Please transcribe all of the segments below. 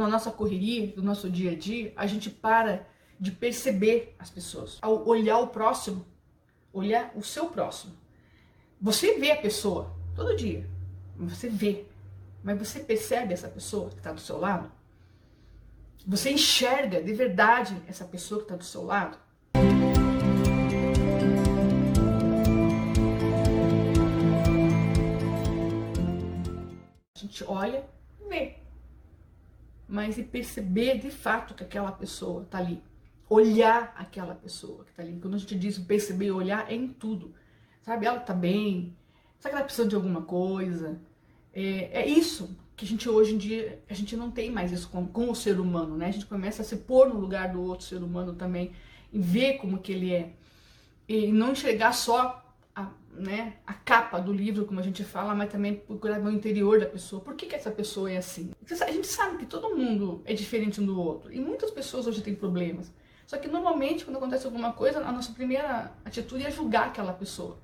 Na nossa correria, do nosso dia a dia, a gente para de perceber as pessoas. Ao olhar o próximo, olhar o seu próximo. Você vê a pessoa todo dia, você vê, mas você percebe essa pessoa que está do seu lado? Você enxerga de verdade essa pessoa que está do seu lado? A gente olha, vê, mas e perceber de fato que aquela pessoa está ali, olhar aquela pessoa que está ali. Quando a gente diz perceber olhar, é em tudo, sabe? Ela está bem, será que ela precisa de alguma coisa? É, é, isso que a gente hoje em dia, a gente não tem mais isso com, com o ser humano, né? A gente começa a se pôr no lugar do outro ser humano também e ver como que ele é. E não enxergar só a, né, a capa do livro, como a gente fala, mas também procurar no interior da pessoa. Por que, que essa pessoa é assim? A gente sabe que todo mundo é diferente um do outro. E muitas pessoas hoje têm problemas. Só que normalmente, quando acontece alguma coisa, a nossa primeira atitude é julgar aquela pessoa.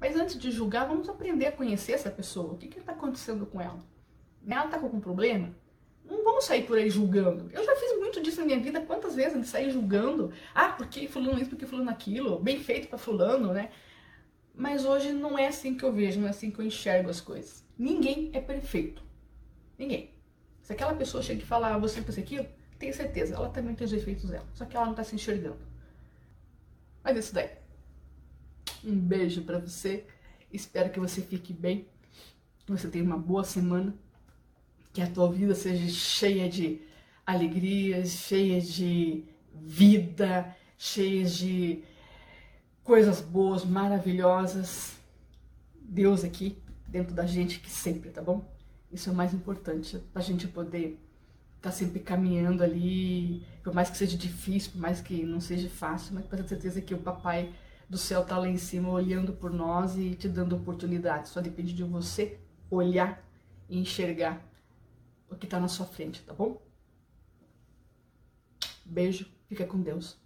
Mas antes de julgar, vamos aprender a conhecer essa pessoa. O que está acontecendo com ela? Ela está com algum problema? Não vamos sair por aí julgando. Eu já fiz muito disso na minha vida. Quantas vezes eu saí julgando? Ah, porque fulano isso, porque fulano aquilo. Bem feito para fulano, né? Mas hoje não é assim que eu vejo, não é assim que eu enxergo as coisas. Ninguém é perfeito. Ninguém. Se aquela pessoa chega e fala, ah, você fez aquilo, tenho certeza, ela também tem os efeitos dela. Só que ela não está se enxergando. Mas isso daí. Um beijo para você. Espero que você fique bem. Que você tenha uma boa semana. Que a tua vida seja cheia de alegrias, cheia de vida, cheia de coisas boas, maravilhosas. Deus aqui dentro da gente que sempre, tá bom? Isso é o mais importante, pra gente poder estar tá sempre caminhando ali, por mais que seja difícil, por mais que não seja fácil, mas ter certeza que o papai do céu tá lá em cima olhando por nós e te dando oportunidades. Só depende de você olhar e enxergar o que está na sua frente, tá bom? Beijo, fica com Deus.